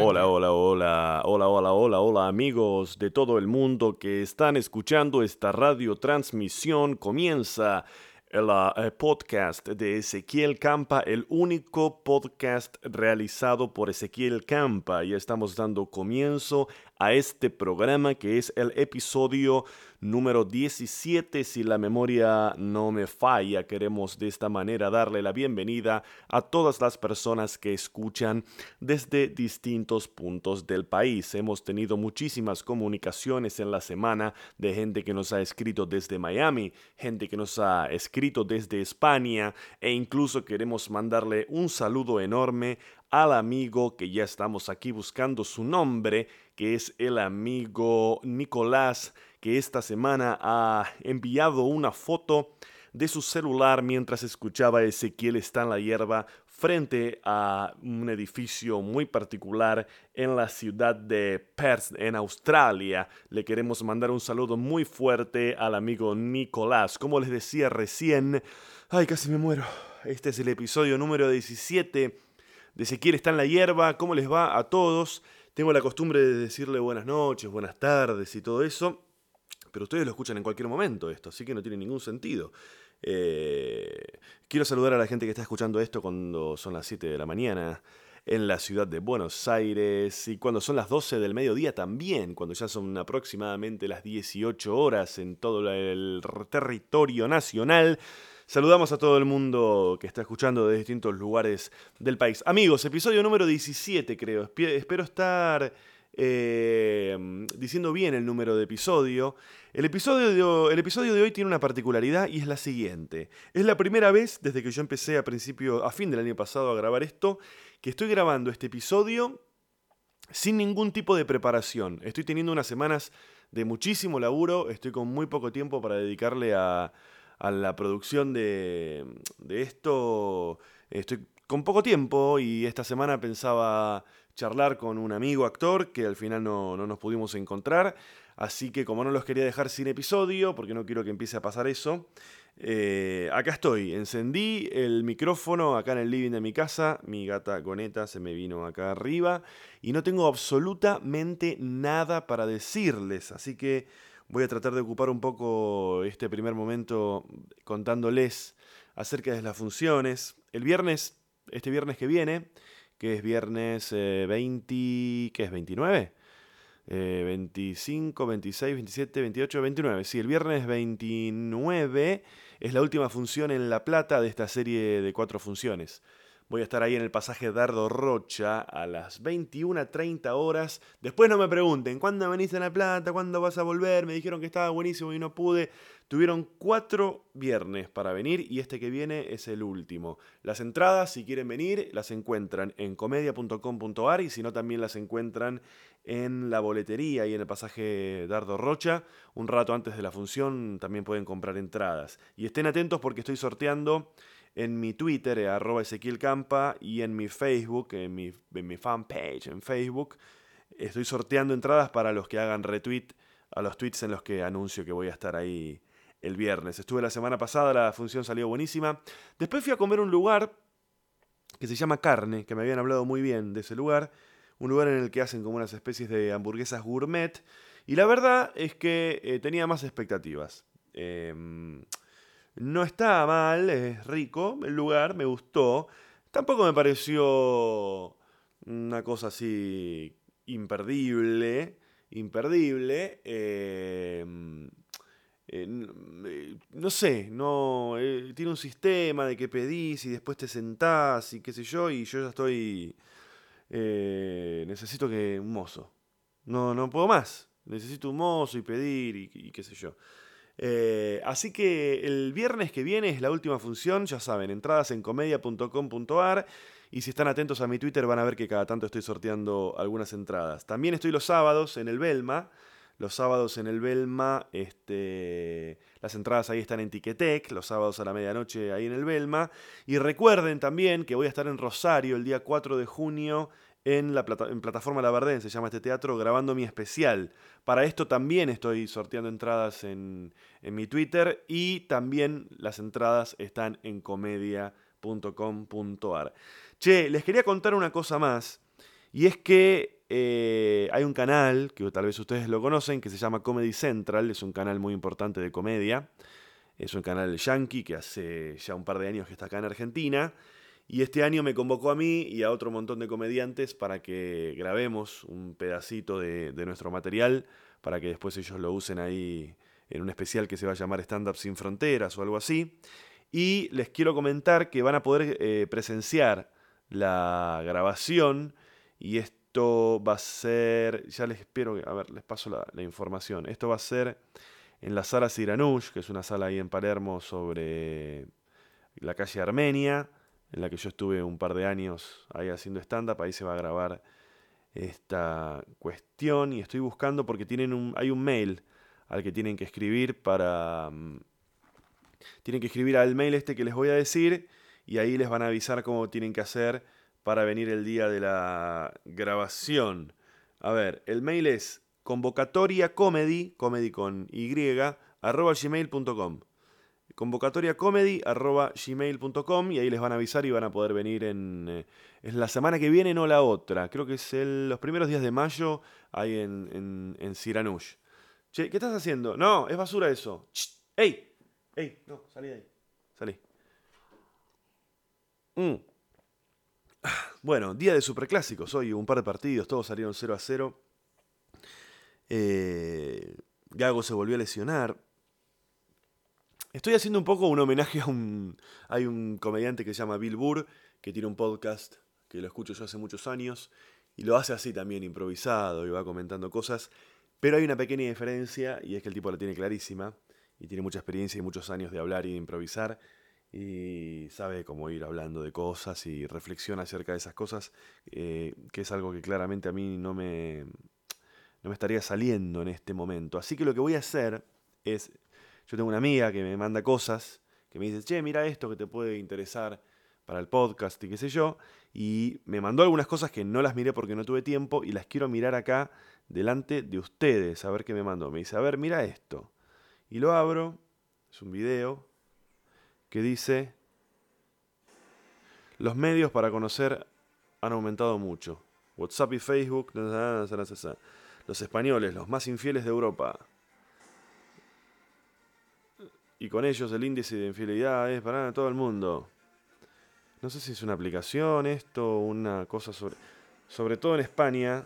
Hola, hola, hola, hola, hola, hola, hola amigos de todo el mundo que están escuchando esta radio transmisión. Comienza el eh, podcast de Ezequiel Campa, el único podcast realizado por Ezequiel Campa. Ya estamos dando comienzo a este programa que es el episodio número 17. Si la memoria no me falla, queremos de esta manera darle la bienvenida a todas las personas que escuchan desde distintos puntos del país. Hemos tenido muchísimas comunicaciones en la semana de gente que nos ha escrito desde Miami, gente que nos ha escrito desde España e incluso queremos mandarle un saludo enorme al amigo que ya estamos aquí buscando su nombre, que es el amigo Nicolás que esta semana ha enviado una foto de su celular mientras escuchaba Ezequiel está en la hierba frente a un edificio muy particular en la ciudad de Perth, en Australia. Le queremos mandar un saludo muy fuerte al amigo Nicolás. Como les decía recién, ay, casi me muero. Este es el episodio número 17 de Ezequiel está en la hierba. ¿Cómo les va a todos? Tengo la costumbre de decirle buenas noches, buenas tardes y todo eso pero ustedes lo escuchan en cualquier momento esto, así que no tiene ningún sentido. Eh, quiero saludar a la gente que está escuchando esto cuando son las 7 de la mañana en la ciudad de Buenos Aires y cuando son las 12 del mediodía también, cuando ya son aproximadamente las 18 horas en todo el territorio nacional. Saludamos a todo el mundo que está escuchando de distintos lugares del país. Amigos, episodio número 17 creo. Espero estar eh, diciendo bien el número de episodio. El episodio, de, el episodio de hoy tiene una particularidad y es la siguiente. Es la primera vez desde que yo empecé a principio, a fin del año pasado a grabar esto, que estoy grabando este episodio sin ningún tipo de preparación. Estoy teniendo unas semanas de muchísimo laburo, estoy con muy poco tiempo para dedicarle a, a la producción de, esto. Estoy con poco tiempo y esta semana pensaba charlar con un amigo actor que al final no, nos pudimos encontrar. Así que como no los quería dejar sin episodio, porque no quiero que empiece a pasar eso, eh, acá estoy. Encendí el micrófono acá en el living de mi casa. Mi gata Goneta se me vino acá arriba. Y no tengo absolutamente nada para decirles. Así que voy a tratar de ocupar un poco este primer momento contándoles acerca de las funciones. El viernes, este viernes que viene, que es viernes 20, eh, ¿qué es? 29. 25, 26, 27, 28, 29. Sí, el viernes 29 es la última función en La Plata de esta serie de cuatro funciones. Voy a estar ahí en el pasaje Dardo Rocha a las 21.30 horas. Después no me pregunten, ¿cuándo venís a La Plata? ¿Cuándo vas a volver? Me dijeron que estaba buenísimo y no pude. Tuvieron cuatro viernes para venir y este que viene es el último. Las entradas, si quieren venir, las encuentran en comedia.com.ar y si no, también las encuentran en la boletería y en el pasaje Dardo Rocha. Un rato antes de la función también pueden comprar entradas. Y estén atentos porque estoy sorteando en mi Twitter, eh, arroba Ezequiel Campa, y en mi Facebook, en mi, en mi fanpage en Facebook. Estoy sorteando entradas para los que hagan retweet a los tweets en los que anuncio que voy a estar ahí el viernes. Estuve la semana pasada, la función salió buenísima. Después fui a comer un lugar que se llama Carne, que me habían hablado muy bien de ese lugar. Un lugar en el que hacen como unas especies de hamburguesas gourmet. Y la verdad es que eh, tenía más expectativas. Em, no está mal, es rico el lugar, me gustó. Tampoco me pareció una cosa así imperdible. Imperdible. Eh, eh, eh, no sé, no tiene un sistema de que pedís y después te sentás y qué sé yo, y yo ya estoy. necesito que un mozo. No, no puedo más. Necesito un mozo y pedir y, qué sé yo. Así que el viernes que viene es la última función, ya saben, entradas en comedia.com.ar y si están atentos a mi Twitter van a ver que cada tanto estoy sorteando algunas entradas. También estoy los sábados en el Belma los sábados en el Belma, este, las entradas ahí están en Tiquetec, los sábados a la medianoche ahí en el Belma. Y recuerden también que voy a estar en Rosario el día 4 de junio en la en plataforma La Verdén, se llama este teatro, grabando mi especial. Para esto también estoy sorteando entradas en, en mi Twitter y también las entradas están en comedia.com.ar. Che, les quería contar una cosa más, y es que eh, hay un canal, que tal vez ustedes lo conocen, que se llama Comedy Central, es un canal muy importante de comedia, es un canal yankee que hace ya un par de años que está acá en Argentina, y este año me convocó a mí y a otro montón de comediantes para que grabemos un pedacito de, nuestro material, para que después ellos lo usen ahí en un especial que se va a llamar Stand Up Sin Fronteras o algo así. Y les quiero comentar que van a poder eh, presenciar la grabación y esto va a ser, ya les espero, a ver, les paso la, la información. Esto va a ser en la sala Siranush, que es una sala ahí en Palermo sobre la calle Armenia en la que yo estuve un par de años ahí haciendo stand-up, ahí se va a grabar esta cuestión y estoy buscando porque tienen un, hay un mail al que tienen que escribir para... Mm, tienen que escribir al mail este que les voy a decir y ahí les van a avisar cómo tienen que hacer para venir el día de la grabación. A ver, el mail es convocatoria comedy, comedy con y, arroba gmail.com convocatoriacomedy.gmail.com y ahí les van a avisar y van a poder venir en, eh, la semana que viene, no la otra. Creo que es los primeros días de mayo ahí en, en, en Siranush. Che, ¿qué estás haciendo? No, es basura eso. ¡Ey! ¡Ey! No, salí de ahí. Salí. Mm. Bueno, día de superclásicos hoy, un par de partidos, todos salieron 0 a 0. Eh, Gago se volvió a lesionar. Estoy haciendo un poco un homenaje a un. Hay un comediante que se llama Bill Burr, que tiene un podcast que lo escucho yo hace muchos años, y lo hace así también, improvisado, y va comentando cosas. Pero hay una pequeña diferencia, y es que el tipo la tiene clarísima, y tiene mucha experiencia y muchos años de hablar y de improvisar, y sabe cómo ir hablando de cosas y reflexiona acerca de esas cosas, eh, que es algo que claramente a mí no me, no me estaría saliendo en este momento. Así que lo que voy a hacer es yo tengo una amiga que me manda cosas, que me dice, che, mira esto que te puede interesar para el podcast y qué sé yo, y me mandó algunas cosas que no las miré porque no tuve tiempo y las quiero mirar acá delante de ustedes, a ver qué me mandó. Me dice, a ver, mira esto. Y lo abro, es un video que dice, los medios para conocer han aumentado mucho. WhatsApp y Facebook, los españoles, los más infieles de Europa y con ellos el índice de infidelidad es para todo el mundo. No sé si es una aplicación esto, una cosa sobre... Sobre todo en España,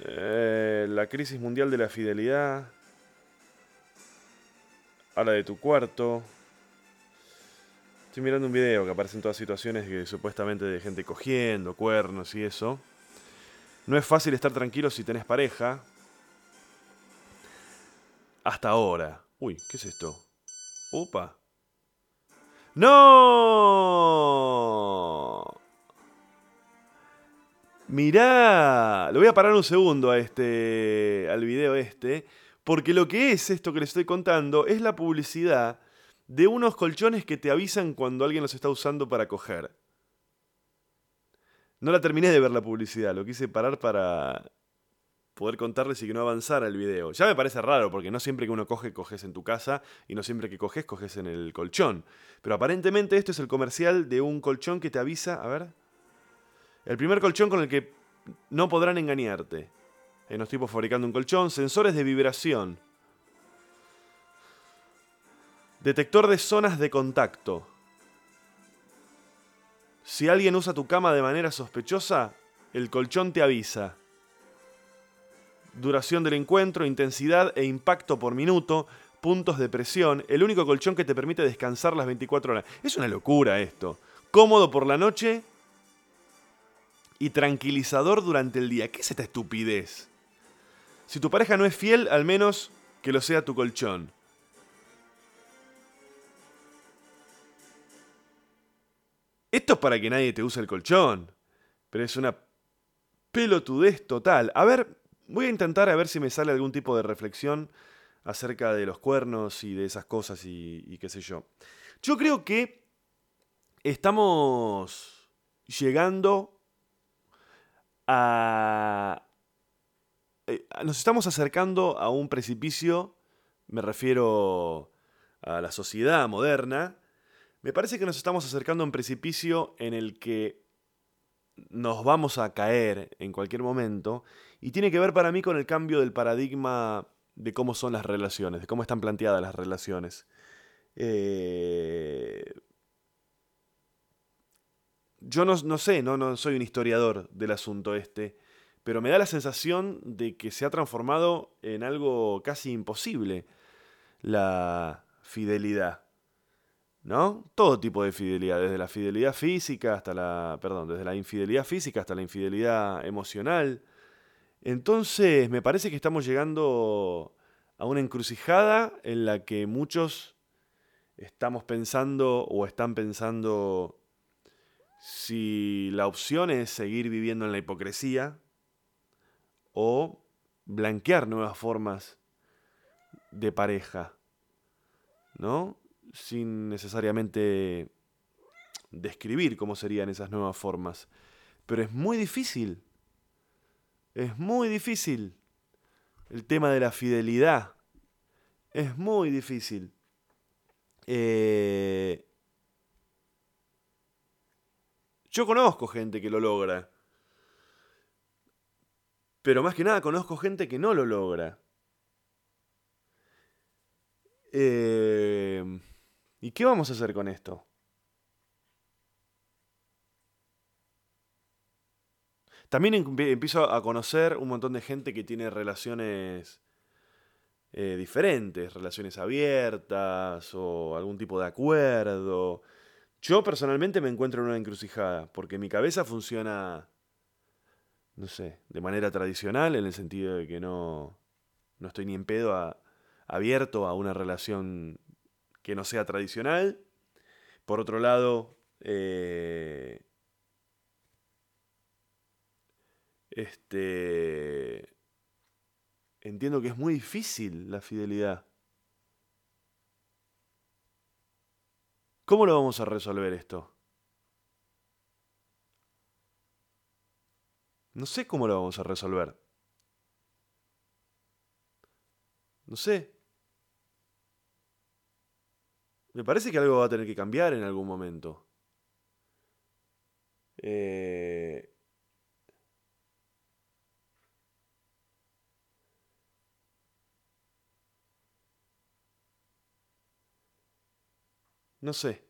eh, la crisis mundial de la fidelidad, a la de tu cuarto. Estoy mirando un video que aparece en todas situaciones que supuestamente de gente cogiendo, cuernos y eso. No es fácil estar tranquilo si tenés pareja. Hasta ahora. Uy, ¿qué es esto? Opa. ¡No! Mirá, lo voy a parar un segundo a este, al video este, porque lo que es esto que les estoy contando es la publicidad de unos colchones que te avisan cuando alguien los está usando para coger. No la terminé de ver la publicidad, lo quise parar para poder contarles y que no avanzara el video. Ya me parece raro, porque no siempre que uno coge, coges en tu casa, y no siempre que coges, coges en el colchón. Pero aparentemente esto es el comercial de un colchón que te avisa, a ver. El primer colchón con el que no podrán engañarte. Hay unos tipos fabricando un colchón, sensores de vibración. Detector de zonas de contacto. Si alguien usa tu cama de manera sospechosa, el colchón te avisa duración del encuentro, intensidad e impacto por minuto, puntos de presión, el único colchón que te permite descansar las 24 horas. Es una locura esto. Cómodo por la noche y tranquilizador durante el día. ¿Qué es esta estupidez? Si tu pareja no es fiel, al menos que lo sea tu colchón. Esto es para que nadie te use el colchón. Pero es una pelotudez total. A ver, Voy a intentar a ver si me sale algún tipo de reflexión acerca de los cuernos y de esas cosas y, qué sé yo. Yo creo que estamos llegando a... eh, Nos estamos acercando a un precipicio, me refiero a la sociedad moderna, me parece que nos estamos acercando a un precipicio en el que nos vamos a caer en cualquier momento y tiene que ver para mí con el cambio del paradigma de cómo son las relaciones, de cómo están planteadas las relaciones. Eh, yo no, no sé, no, no soy un historiador del asunto este, pero me da la sensación de que se ha transformado en algo casi imposible la fidelidad. ¿No? Todo tipo de fidelidad, desde la fidelidad física hasta la, perdón, desde la infidelidad física hasta la infidelidad emocional. Entonces, me parece que estamos llegando a una encrucijada en la que muchos estamos pensando o están pensando si la opción es seguir viviendo en la hipocresía o blanquear nuevas formas de pareja, ¿no? Sin necesariamente describir cómo serían esas nuevas formas. Pero es muy difícil. Es muy difícil. El tema de la fidelidad. Es muy difícil. Eh, Yo conozco gente que lo logra. Pero más que nada conozco gente que no lo logra. Eh, ¿Y qué vamos a hacer con esto? También empie- empiezo a conocer un montón de gente que tiene relaciones eh, diferentes, relaciones abiertas o algún tipo de acuerdo. Yo personalmente me encuentro en una encrucijada, porque mi cabeza funciona, no sé, de manera tradicional, en el sentido de que no, no estoy ni en pedo abierto a una relación que no sea tradicional. Por otro lado, eh, este, entiendo que es muy difícil la fidelidad. ¿Cómo lo vamos a resolver esto? No sé cómo lo vamos a resolver. No sé. Me parece que algo va a tener que cambiar en algún momento. Eh, no sé.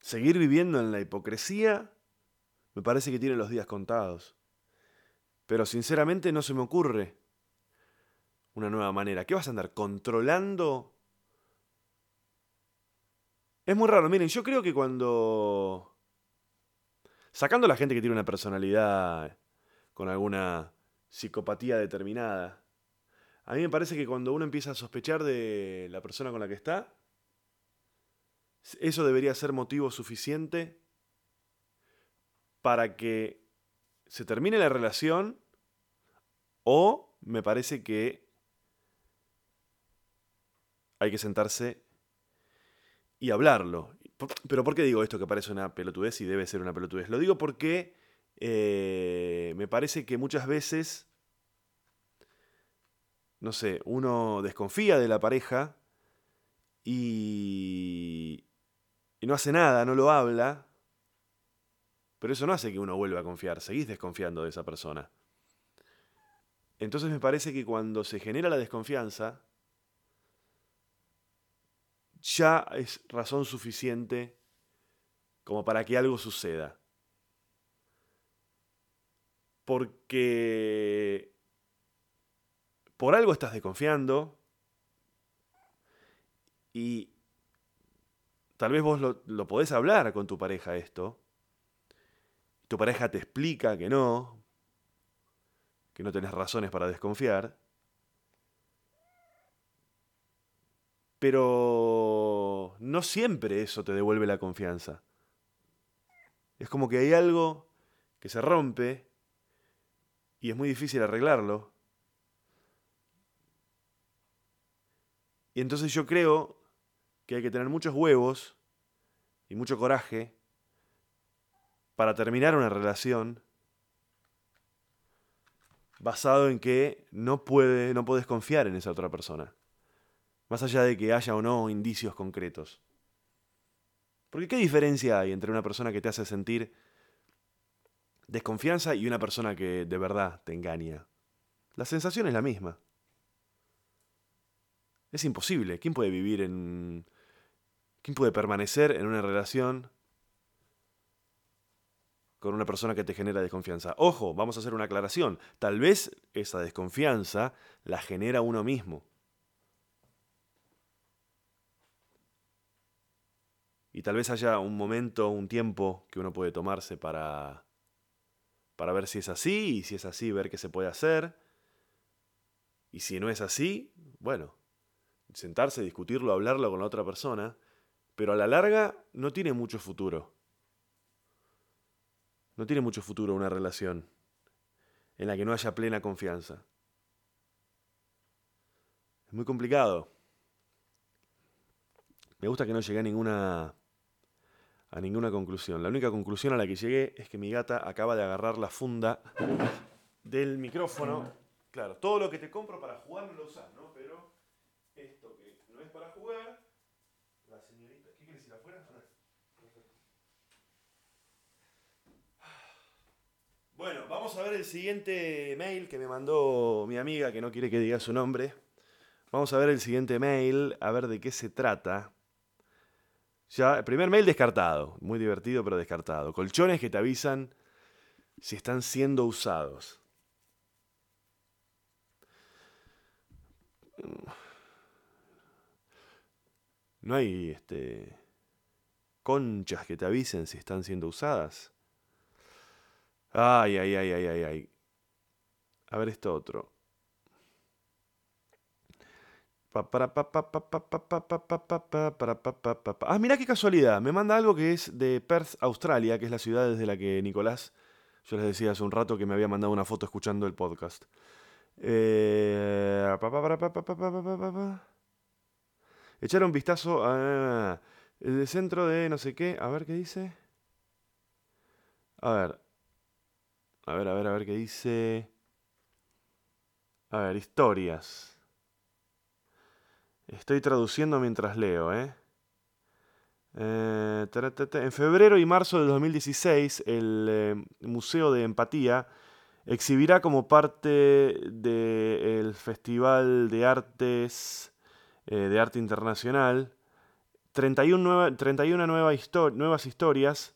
Seguir viviendo en la hipocresía me parece que tiene los días contados. Pero sinceramente no se me ocurre una nueva manera. ¿Qué vas a andar controlando? Es muy raro. Miren, yo creo que cuando... Sacando a la gente que tiene una personalidad con alguna psicopatía determinada, a mí me parece que cuando uno empieza a sospechar de la persona con la que está, eso debería ser motivo suficiente para que se termine la relación o me parece que hay que sentarse y hablarlo. Pero ¿por qué digo esto que parece una pelotudez y debe ser una pelotudez? Lo digo porque eh, me parece que muchas veces, no sé, uno desconfía de la pareja y, y no hace nada, no lo habla, pero eso no hace que uno vuelva a confiar, seguís desconfiando de esa persona. Entonces me parece que cuando se genera la desconfianza, ya es razón suficiente como para que algo suceda. Porque por algo estás desconfiando y tal vez vos lo, lo podés hablar con tu pareja esto. Tu pareja te explica que no, que no tenés razones para desconfiar. Pero no siempre eso te devuelve la confianza. Es como que hay algo que se rompe y es muy difícil arreglarlo. Y entonces yo creo que hay que tener muchos huevos y mucho coraje para terminar una relación basado en que no, puede, no puedes confiar en esa otra persona. Más allá de que haya o no indicios concretos. Porque ¿qué diferencia hay entre una persona que te hace sentir desconfianza y una persona que de verdad te engaña? La sensación es la misma. Es imposible. ¿Quién puede vivir en... ¿Quién puede permanecer en una relación con una persona que te genera desconfianza? Ojo, vamos a hacer una aclaración. Tal vez esa desconfianza la genera uno mismo. Y tal vez haya un momento, un tiempo que uno puede tomarse para, para ver si es así, y si es así, ver qué se puede hacer. Y si no es así, bueno, sentarse, discutirlo, hablarlo con la otra persona, pero a la larga no tiene mucho futuro. No tiene mucho futuro una relación en la que no haya plena confianza. Es muy complicado. Me gusta que no llegue a ninguna a ninguna conclusión. La única conclusión a la que llegué es que mi gata acaba de agarrar la funda del micrófono. Claro, todo lo que te compro para jugar no lo usas, ¿no? Pero esto que no es para jugar, la señorita, ¿qué quieres ir afuera? Bueno, vamos a ver el siguiente mail que me mandó mi amiga que no quiere que diga su nombre. Vamos a ver el siguiente mail, a ver de qué se trata. Ya, primer mail descartado, muy divertido pero descartado. Colchones que te avisan si están siendo usados. No hay este conchas que te avisen si están siendo usadas. Ay, ay, ay, ay, ay, ay. A ver esto otro. Ah, mira qué casualidad. Me manda algo que es de Perth, Australia, que es la ciudad desde la que Nicolás, yo les decía hace un rato que me había mandado una foto escuchando el podcast. Echar un vistazo a centro de no sé qué. A ver qué dice. A ver. A ver, a ver, a ver qué dice. A ver, historias. Estoy traduciendo mientras leo, ¿eh? eh en febrero y marzo de 2016, el eh, Museo de Empatía exhibirá como parte del Festival de Artes eh, de Arte Internacional 31, nueva, 31 nuevas historias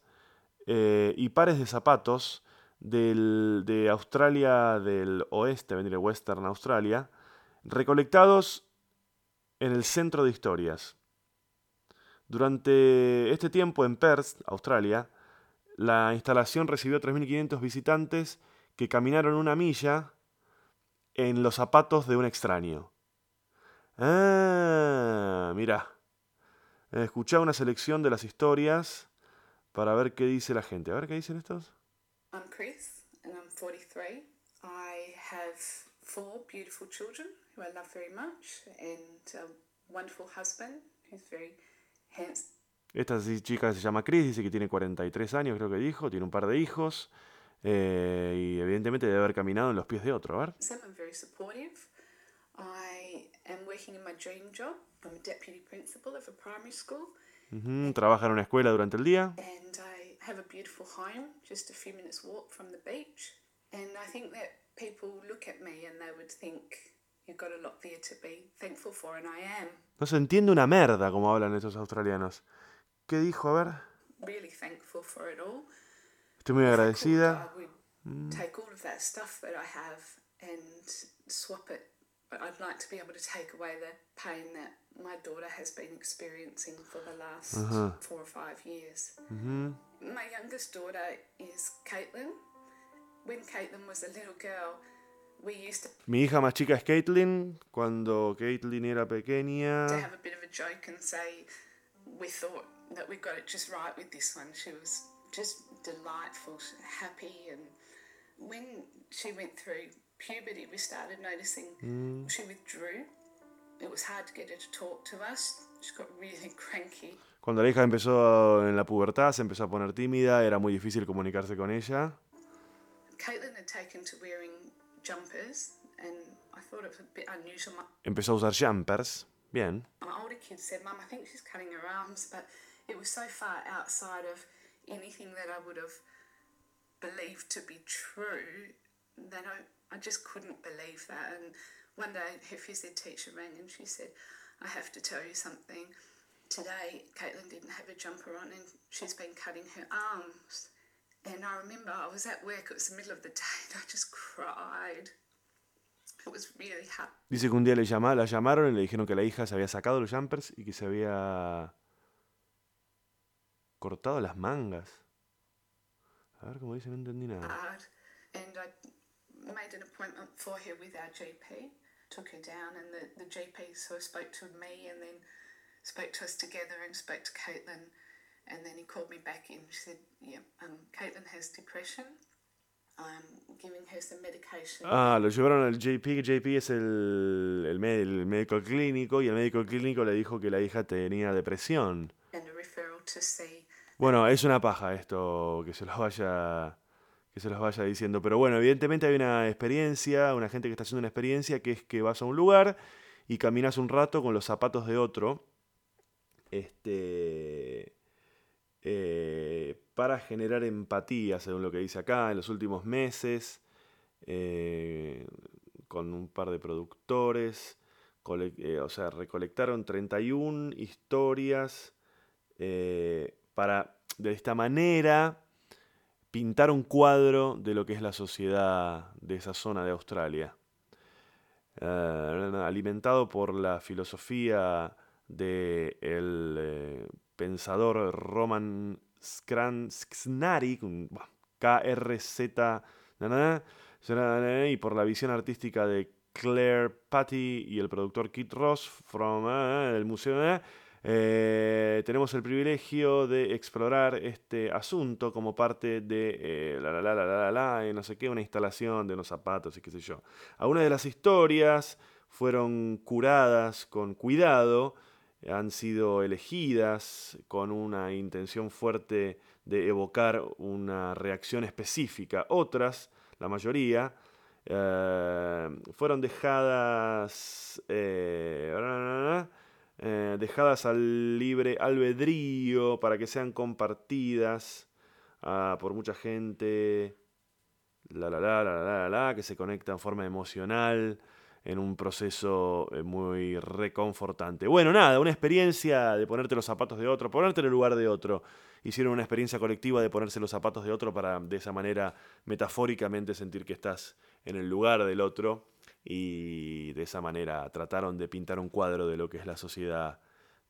y pares de zapatos de Australia del Oeste, venir Western Australia, recolectados en el Centro de Historias. Durante este tiempo en Perth, Australia, la instalación recibió 3.500 visitantes que caminaron una milla en los zapatos de un extraño. Ah, mira. Escuché una selección de las historias para ver qué dice la gente. A ver qué dicen estos. I'm Chris and I'm 43. I have four beautiful children who I love very much and a wonderful husband who's very handsome. Esta chica se llama Chris, dice que tiene 43 años, creo que dijo, tiene un par de hijos eh, y evidentemente debe haber caminado en los pies de otro. A ver. I'm very supportive. I am working in my dream job. I'm a deputy principal of a primary school. Uh -huh, trabaja en una escuela durante el día. And I have a beautiful home, just a few minutes walk from the beach. And I think that no se entiende una merda como hablan estos australianos. ¿Qué dijo? A ver. Estoy muy agradecida. Mm. Take all of that stuff that I have and swap it. But I'd like to be able to take away the pain that my daughter has been experiencing for the last -huh. four or five years. -huh. My youngest daughter is Caitlin. When Caitlin was a little girl, mi hija más chica es Caitlin. Cuando Caitlin era pequeña. To have a bit of a joke and say we thought that we got it just right with this one. She was just delightful, happy, and when she went through puberty, we started noticing mm. she withdrew. It was hard to get her to talk to us. She got really cranky. Cuando la hija empezó en la pubertad, se empezó a poner tímida, era muy difícil comunicarse con ella. Caitlin had taken to wearing jumpers, and I thought it was a bit unusual. Empezó a usar jumpers. Bien. my older kids said, Mum, I think she's cutting her arms, but it was so far outside of anything that I would have believed to be true that I, I just couldn't believe that. And one day her phys ed teacher rang and she said, I have to tell you something. Today, Caitlin didn't have a jumper on and she's been cutting her arms. And I remember I was at work, it was the middle of the day, and I just cried. It was really hard. Dice que un día le llama, la llamaron y le dijeron que la hija se había sacado los jumpers y que se había cortado las mangas. A ver cómo dice, no entendí nada. hard. And I made an appointment for her with our GP, took her down, and the, the GP sort of spoke to me and then spoke to us together and spoke to Caitlin. And then he called me back in. She said, Yeah, um, Caitlin has depression. I'm giving her some medication. Ah, lo llevaron al JP, que JP es el, el, mé- el médico clínico y el médico clínico le dijo que la hija tenía depresión. and a referral to see Bueno, es una paja esto, que se los vaya, que se los vaya diciendo. Pero bueno, evidentemente hay una experiencia, una gente que está haciendo una experiencia, que es que vas a un lugar y caminas un rato con los zapatos de otro. Este. Eh, para generar empatía, según lo que dice acá, en los últimos meses, eh, con un par de productores, eh, o sea, recolectaron 31 historias para, de esta manera, pintar un cuadro de lo que es la sociedad de esa zona de Australia. Alimentado por la filosofía del de pensador Roman Skran- Sznarik, un- bah, KRZ, y por la visión artística de Claire Patty y el productor Kit Ross from eh, el museo. eh, eh, tenemos el privilegio de explorar este asunto como parte de eh, la, la, la, la, la, la, la, y no sé qué, una instalación de unos zapatos y qué sé yo. Algunas de las historias fueron curadas con cuidado, han sido elegidas con una intención fuerte de evocar una reacción específica. Otras, la mayoría, eh, fueron dejadas eh, eh, dejadas al libre albedrío para que sean compartidas ah, por mucha gente, que se conecta en forma emocional en un proceso eh, muy reconfortante. Bueno, nada, una experiencia de ponerte los zapatos de otro, ponerte en el lugar de otro. Hicieron una experiencia colectiva de ponerse los zapatos de otro para de esa manera metafóricamente sentir que estás en el lugar del otro y de esa manera trataron de pintar un cuadro de lo que es la sociedad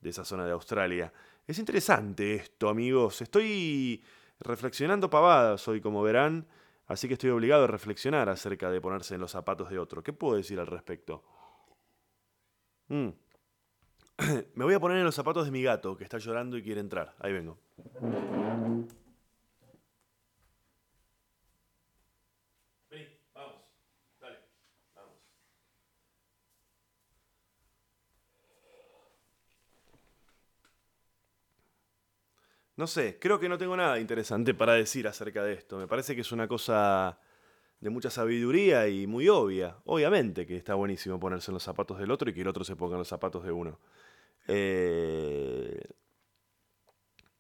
de esa zona de Australia. Es interesante esto, amigos. Estoy reflexionando pavadas hoy, como verán, así que estoy obligado a reflexionar acerca de ponerse en los zapatos de otro. ¿Qué puedo decir al respecto? Mm. Me voy a poner en los zapatos de mi gato, que está llorando y quiere entrar. Ahí vengo. No sé, creo que no tengo nada interesante para decir acerca de esto. Me parece que es una cosa de mucha sabiduría y muy obvia. Obviamente que está buenísimo ponerse en los zapatos del otro y que el otro se ponga en los zapatos de uno. Eh,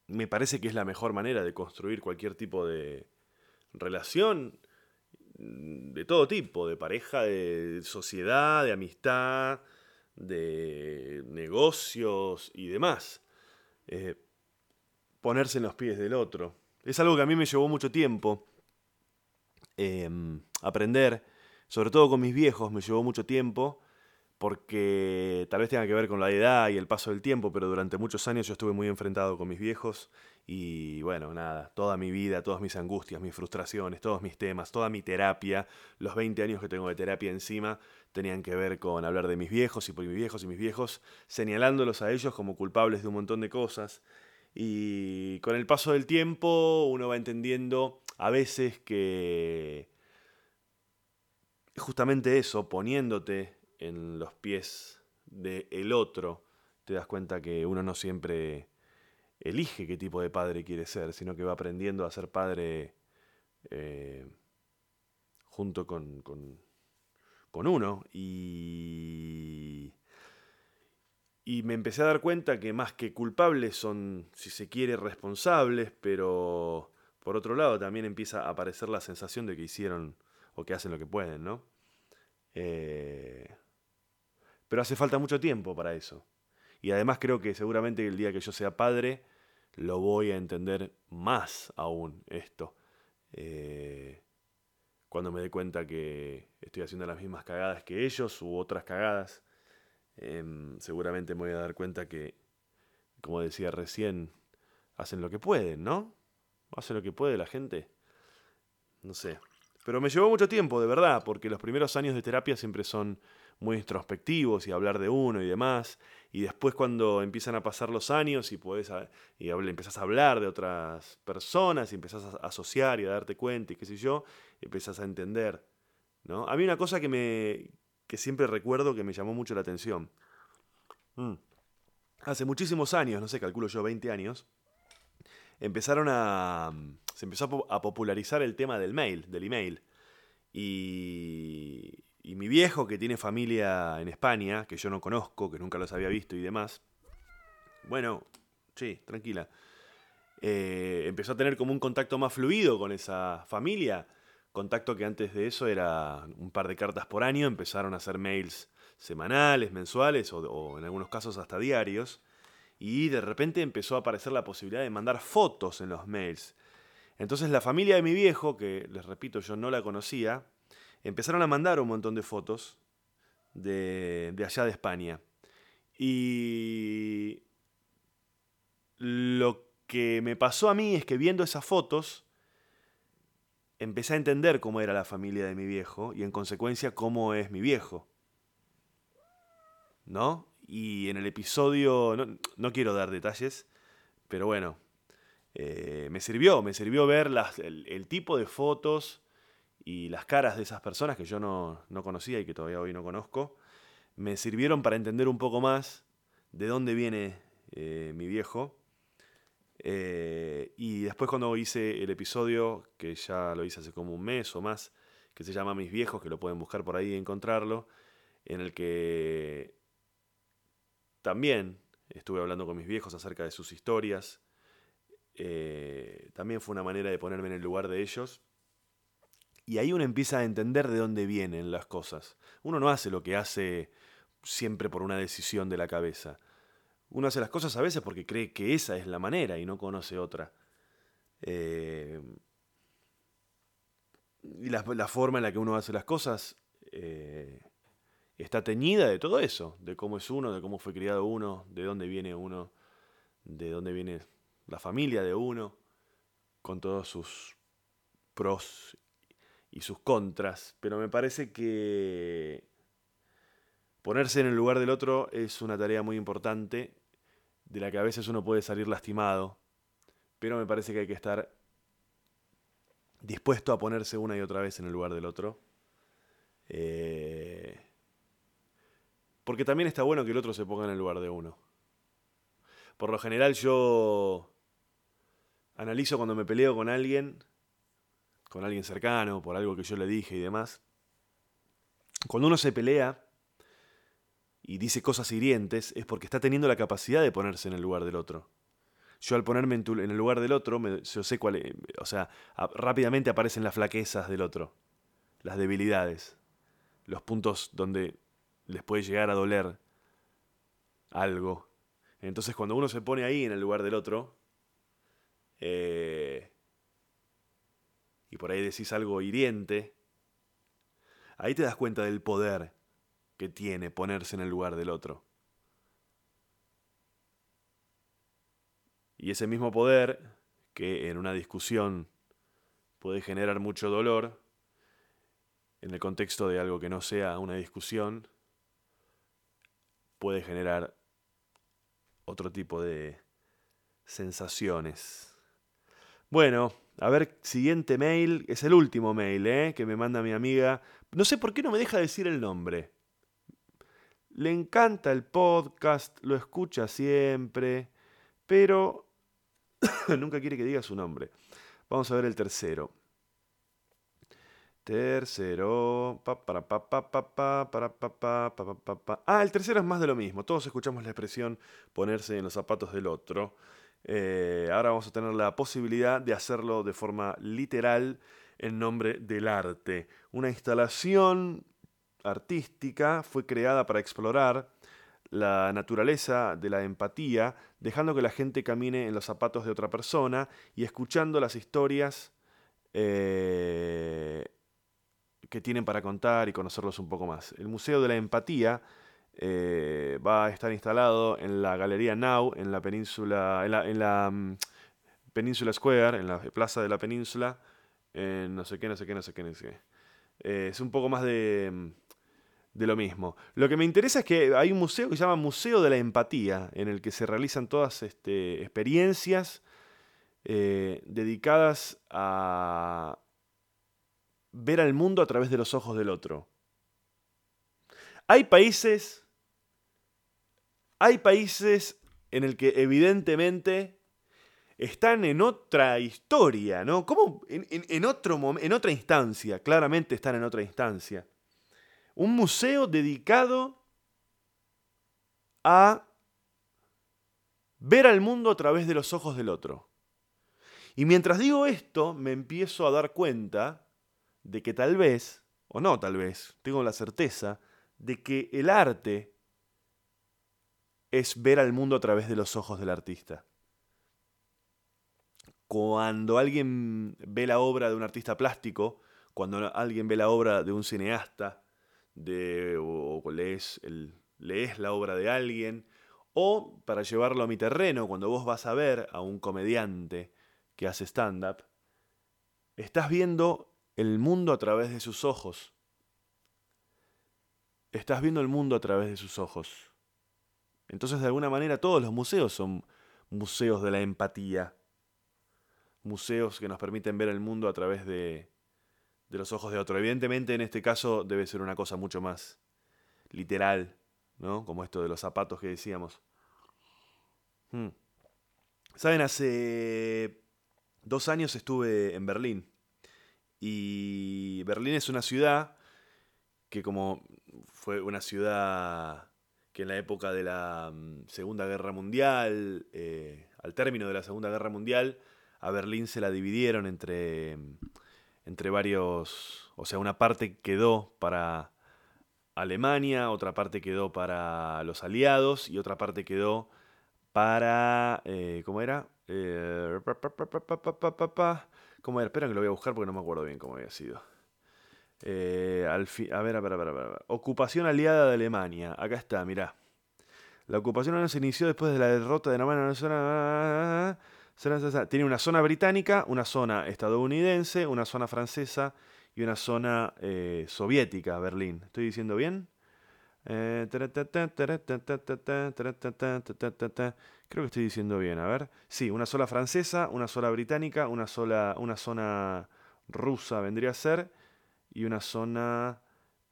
me parece que es la mejor manera de construir cualquier tipo de relación de todo tipo, de pareja, de sociedad, de amistad, de negocios y demás. Eh, ponerse en los pies del otro. Es algo que a mí me llevó mucho tiempo eh, aprender, sobre todo con mis viejos, me llevó mucho tiempo, porque tal vez tenga que ver con la edad y el paso del tiempo, pero durante muchos años yo estuve muy enfrentado con mis viejos y bueno, nada, toda mi vida, todas mis angustias, mis frustraciones, todos mis temas, toda mi terapia, los 20 años que tengo de terapia encima, tenían que ver con hablar de mis viejos y por mis viejos y mis viejos, señalándolos a ellos como culpables de un montón de cosas. Y con el paso del tiempo uno va entendiendo a veces que justamente eso, poniéndote en los pies del otro, te das cuenta que uno no siempre elige qué tipo de padre quiere ser, sino que va aprendiendo a ser padre eh, junto con, con, con uno. Y, y me empecé a dar cuenta que más que culpables son, si se quiere, responsables, pero por otro lado también empieza a aparecer la sensación de que hicieron o que hacen lo que pueden, ¿no? Eh, pero hace falta mucho tiempo para eso. Y además creo que seguramente el día que yo sea padre, lo voy a entender más aún esto. Eh, cuando me dé cuenta que estoy haciendo las mismas cagadas que ellos u otras cagadas, em, seguramente me voy a dar cuenta que, como decía recién, hacen lo que pueden, ¿no? Hacen lo que puede la gente. No sé. Pero me llevó mucho tiempo, de verdad, porque los primeros años de terapia siempre son muy introspectivos y hablar de uno y demás. Y después cuando empiezan a pasar los años y, puedes y empezás a hablar de otras personas y empezás a asociar y a darte cuenta y qué sé yo, empezás a entender. ¿no? A mí una cosa que, me, que siempre recuerdo que me llamó mucho la atención. Mm. Hace muchísimos años, no sé, calculo yo 20 años, empezaron a se empezó a, popularizar el tema del mail, del email. Y, y mi viejo, que tiene familia en España, que yo no conozco, que nunca los había visto y demás, bueno, sí, tranquila, eh, empezó a tener como un contacto más fluido con esa familia. Contacto que antes de eso era un par de cartas por año, empezaron a hacer mails semanales, mensuales o, en algunos casos hasta diarios. Y de repente empezó a aparecer la posibilidad de mandar fotos en los mails. Entonces la familia de mi viejo, que les repito yo no la conocía, empezaron a mandar un montón de fotos de, allá de España. Y lo que me pasó a mí es que viendo esas fotos, empecé a entender cómo era la familia de mi viejo y en consecuencia cómo es mi viejo. ¿No? Y en el episodio, no, quiero dar detalles, pero bueno, eh, me sirvió, me sirvió ver el, tipo de fotos y las caras de esas personas que yo no, conocía y que todavía hoy no conozco, me sirvieron para entender un poco más de dónde viene eh, mi viejo. Eh, y después cuando hice el episodio, que ya lo hice hace como un mes o más, que se llama Mis viejos, que lo pueden buscar por ahí y encontrarlo, en el que también estuve hablando con mis viejos acerca de sus historias, eh, también fue una manera de ponerme en el lugar de ellos. Y ahí uno empieza a entender de dónde vienen las cosas. Uno no hace lo que hace siempre por una decisión de la cabeza. Uno hace las cosas a veces porque cree que esa es la manera y no conoce otra. Eh, y la, forma en la que uno hace las cosas eh, está teñida de todo eso, de cómo es uno, de cómo fue criado uno, de dónde viene uno, de dónde viene la familia de uno, con todos sus pros y sus contras, pero me parece que ponerse en el lugar del otro es una tarea muy importante, de la que a veces uno puede salir lastimado, pero me parece que hay que estar dispuesto a ponerse una y otra vez en el lugar del otro. Eh, porque también está bueno que el otro se ponga en el lugar de uno. Por lo general yo analizo cuando me peleo con alguien, con alguien cercano, por algo que yo le dije y demás. Cuando uno se pelea y dice cosas hirientes es porque está teniendo la capacidad de ponerse en el lugar del otro. Yo al ponerme en, el lugar del otro, yo sé cuál, o sea, rápidamente aparecen las flaquezas del otro, las debilidades, los puntos donde les puede llegar a doler algo. Entonces cuando uno se pone ahí en el lugar del otro, eh, y por ahí decís algo hiriente, ahí te das cuenta del poder que tiene ponerse en el lugar del otro. Y ese mismo poder, que en una discusión puede generar mucho dolor, en el contexto de algo que no sea una discusión, puede generar otro tipo de sensaciones. Bueno, a ver, siguiente mail. Es el último mail, ¿eh? Que me manda mi amiga. No sé por qué no me deja decir el nombre. Le encanta el podcast, lo escucha siempre, pero Nunca quiere que diga su nombre. Vamos a ver el tercero. Tercero. Ah, el tercero es más de lo mismo. Todos escuchamos la expresión ponerse en los zapatos del otro. Eh, ahora vamos a tener la posibilidad de hacerlo de forma literal en nombre del arte. Una instalación artística fue creada para explorar la naturaleza de la empatía, dejando que la gente camine en los zapatos de otra persona y escuchando las historias eh, que tienen para contar y conocerlos un poco más. El Museo de la Empatía eh, va a estar instalado en la Galería Now, en la península, en la, mm, Península Square, en la Plaza de la Península, en no sé qué, no sé qué, no sé qué, no sé qué. Eh, es un poco más de, mm, de lo mismo. Lo que me interesa es que hay un museo que se llama Museo de la Empatía, en el que se realizan todas este, experiencias eh, dedicadas a ver al mundo a través de los ojos del otro. Hay países, hay países en el que evidentemente están en otra historia, ¿no? ¿Cómo? En, otro en otra instancia, claramente están en otra instancia. Un museo dedicado a ver al mundo a través de los ojos del otro. Y mientras digo esto, me empiezo a dar cuenta de que tal vez, o no tal vez, tengo la certeza, de que el arte es ver al mundo a través de los ojos del artista. Cuando alguien ve la obra de un artista plástico, cuando alguien ve la obra de un cineasta, de, o, lees, lees la obra de alguien, o para llevarlo a mi terreno, cuando vos vas a ver a un comediante que hace stand-up, estás viendo el mundo a través de sus ojos. Estás viendo el mundo a través de sus ojos. Entonces, de alguna manera, todos los museos son museos de la empatía. Museos que nos permiten ver el mundo a través de, de los ojos de otro. Evidentemente, en este caso, debe ser una cosa mucho más literal, ¿no? Como esto de los zapatos que decíamos. Hmm. Saben, hace dos años estuve en Berlín. Y Berlín es una ciudad que como fue una ciudad que en la época de la mm, Segunda Guerra Mundial, eh, al término de la Segunda Guerra Mundial, a Berlín se la dividieron entre, entre varios, o sea, una parte quedó para Alemania, otra parte quedó para los aliados y otra parte quedó para, eh, ¿cómo era? ¿Cómo era? Espera que lo voy a buscar porque no me acuerdo bien cómo había sido. Eh, al a, ver, a, ver, a, ver, a ver, Ocupación aliada de Alemania. Acá está, mirá. La ocupación alemana se inició después de la derrota de Alemania. Tiene una zona británica, una zona estadounidense, una zona francesa y una zona eh, soviética, Berlín. ¿Estoy diciendo bien? Creo que estoy diciendo bien, a ver. Sí, una sola francesa, una sola británica, una sola, una zona rusa vendría a ser y una zona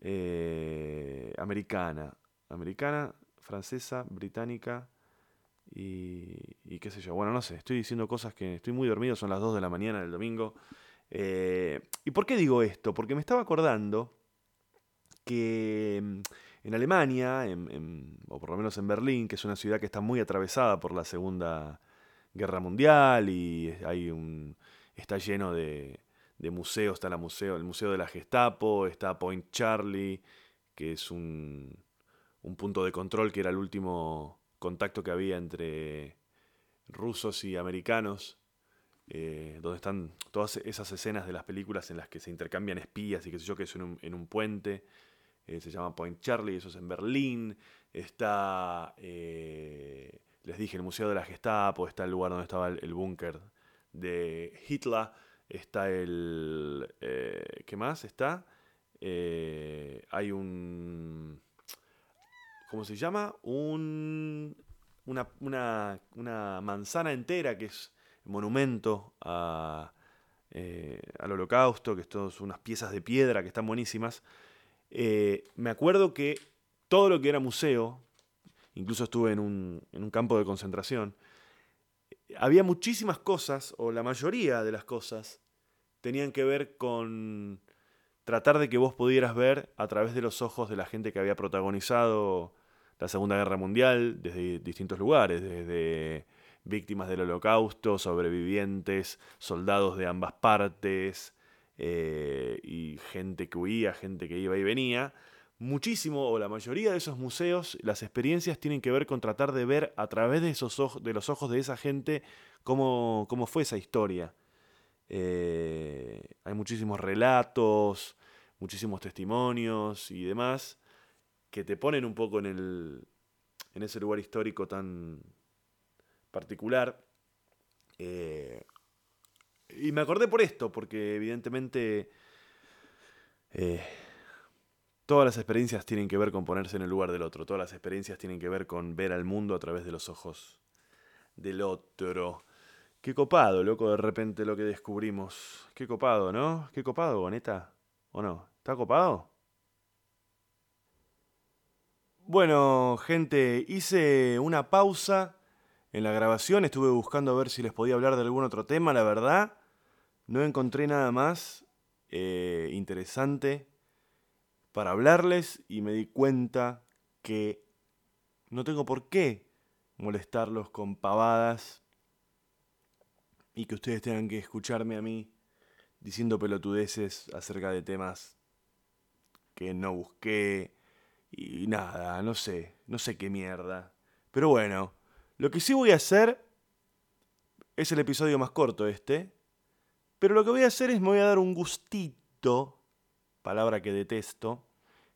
eh, americana. Americana, francesa, británica y, qué sé yo. Bueno, no sé, estoy diciendo cosas que estoy muy dormido, son las 2 de la mañana del domingo. Eh, ¿Y por qué digo esto? Porque me estaba acordando que mm, en Alemania, o por lo menos en Berlín, que es una ciudad que está muy atravesada por la Segunda Guerra Mundial y hay un, está lleno de, museos, está museo, el Museo de la Gestapo, está Point Charlie, que es un, un punto de control que era el último contacto que había entre rusos y americanos, eh, donde están todas esas escenas de las películas en las que se intercambian espías y qué sé yo, que es en un puente. Eh, se llama Point Charlie, eso es en Berlín, está, eh, les dije, el Museo de la Gestapo, está el lugar donde estaba el, búnker de Hitler, está el... ¿Qué más está? hay un... ¿Cómo se llama? Un, una, manzana entera que es monumento a, al holocausto, que son unas piezas de piedra que están buenísimas. Eh, me acuerdo que todo lo que era museo, incluso estuve en un, campo de concentración, había muchísimas cosas, o la mayoría de las cosas, tenían que ver con tratar de que vos pudieras ver a través de los ojos de la gente que había protagonizado la Segunda Guerra Mundial desde distintos lugares, desde víctimas del holocausto, sobrevivientes, soldados de ambas partes, eh, y gente que huía, gente que iba y venía. Muchísimo o la mayoría de esos museos, las experiencias tienen que ver con tratar de ver a través de, esos de los ojos de esa gente cómo, cómo fue esa historia. Eh, hay muchísimos relatos, muchísimos testimonios y demás que te ponen un poco en, el, en ese lugar histórico tan particular. Eh, y me acordé por esto, porque evidentemente eh, todas las experiencias tienen que ver con ponerse en el lugar del otro, todas las experiencias tienen que ver con ver al mundo a través de los ojos del otro. Qué copado, loco, de repente lo que descubrimos. Qué copado, ¿no? Qué copado, boneta. ¿O no? ¿Está copado? Bueno, gente, hice una pausa en la grabación, estuve buscando a ver si les podía hablar de algún otro tema, la verdad. No encontré nada más eh, interesante para hablarles y me di cuenta que no tengo por qué molestarlos con pavadas y que ustedes tengan que escucharme a mí diciendo pelotudeces acerca de temas que no busqué y nada, no sé, no sé qué mierda. Pero bueno, lo que sí voy a hacer es el episodio más corto este, pero lo que voy a hacer es me voy a dar un gustito, palabra que detesto,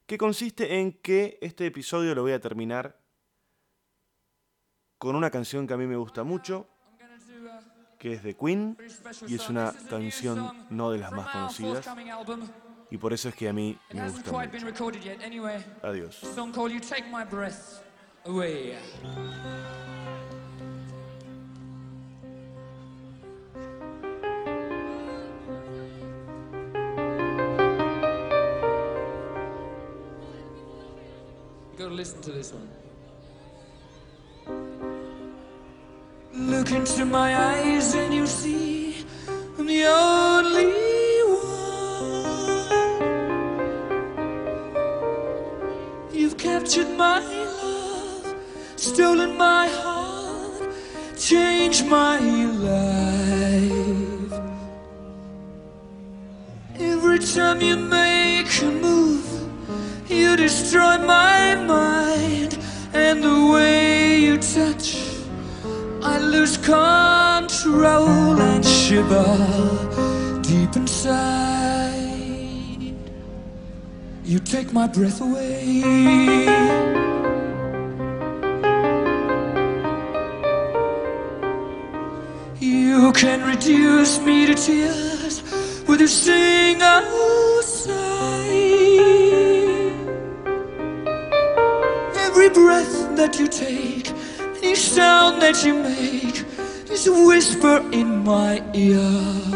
que consiste en que este episodio lo voy a terminar con una canción que a mí me gusta mucho, que es de Queen y es una canción no de las más conocidas y por eso es que a mí me gusta mucho. Adiós. You gotta listen to this one. Look into my eyes and you see captured my love, stolen my heart, changed my life. Every time you make a move, you destroy my mind, and the way you touch. I lose control and shiver deep inside. You take my breath away. You can reduce me to tears with a single sigh. Every breath that you take, any sound that you make, is a whisper in my ear.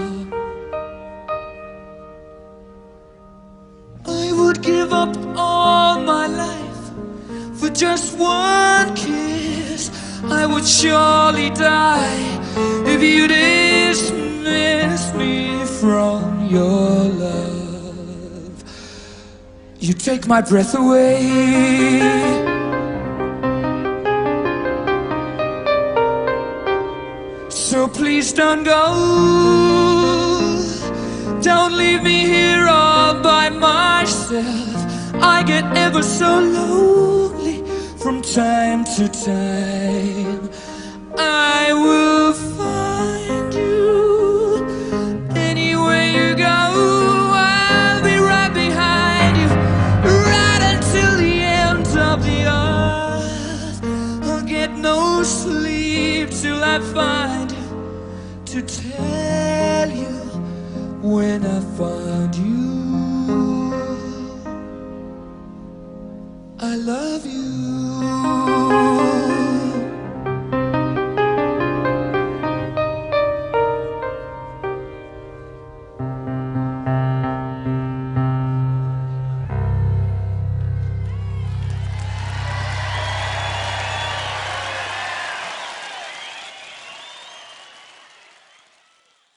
Surely die if you dismiss me from your love. You take my breath away. So please don't go. Don't leave me here all by myself. I get ever so lonely from time to time. Love you.